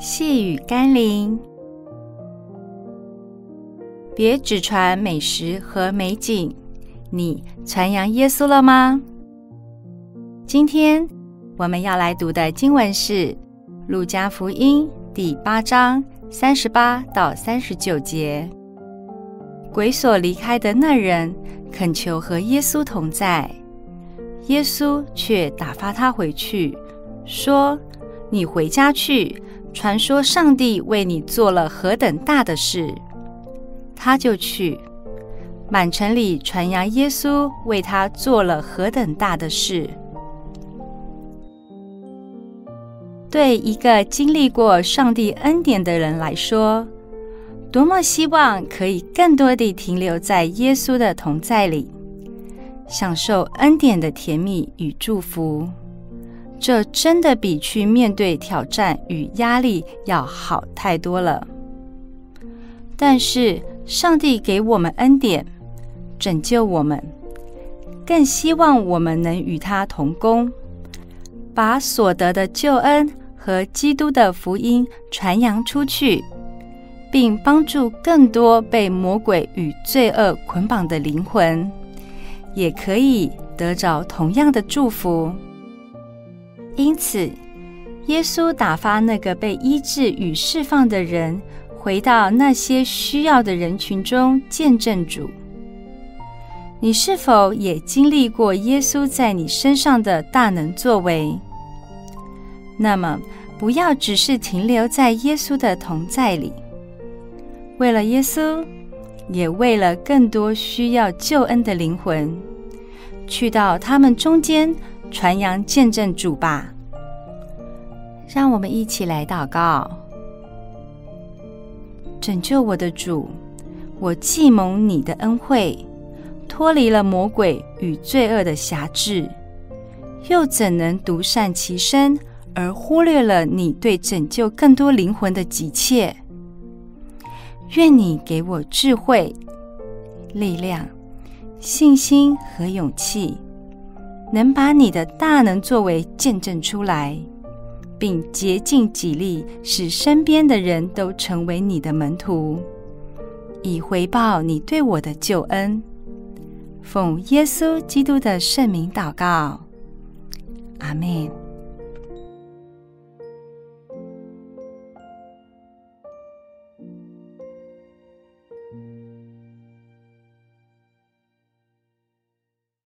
细雨甘霖，别只传美食和美景，你传扬耶稣了吗？今天我们要来读的经文是《路加福音》第八章三十八到三十九节。鬼所离开的那人恳求和耶稣同在，耶稣却打发他回去，说：“你回家去。”传说上帝为你做了何等大的事，他就去满城里传扬耶稣为他做了何等大的事。对一个经历过上帝恩典的人来说，多么希望可以更多地停留在耶稣的同在里，享受恩典的甜蜜与祝福。这真的比去面对挑战与压力要好太多了。但是，上帝给我们恩典，拯救我们，更希望我们能与他同工，把所得的救恩和基督的福音传扬出去，并帮助更多被魔鬼与罪恶捆绑的灵魂，也可以得着同样的祝福。因此，耶稣打发那个被医治与释放的人，回到那些需要的人群中见证主。你是否也经历过耶稣在你身上的大能作为？那么，不要只是停留在耶稣的同在里，为了耶稣，也为了更多需要救恩的灵魂，去到他们中间。传扬见证主吧，让我们一起来祷告。拯救我的主，我既蒙你的恩惠，脱离了魔鬼与罪恶的辖制，又怎能独善其身而忽略了你对拯救更多灵魂的急切？愿你给我智慧、力量、信心和勇气。能把你的大能作为见证出来，并竭尽己力，使身边的人都成为你的门徒，以回报你对我的救恩。奉耶稣基督的圣名祷告，阿门。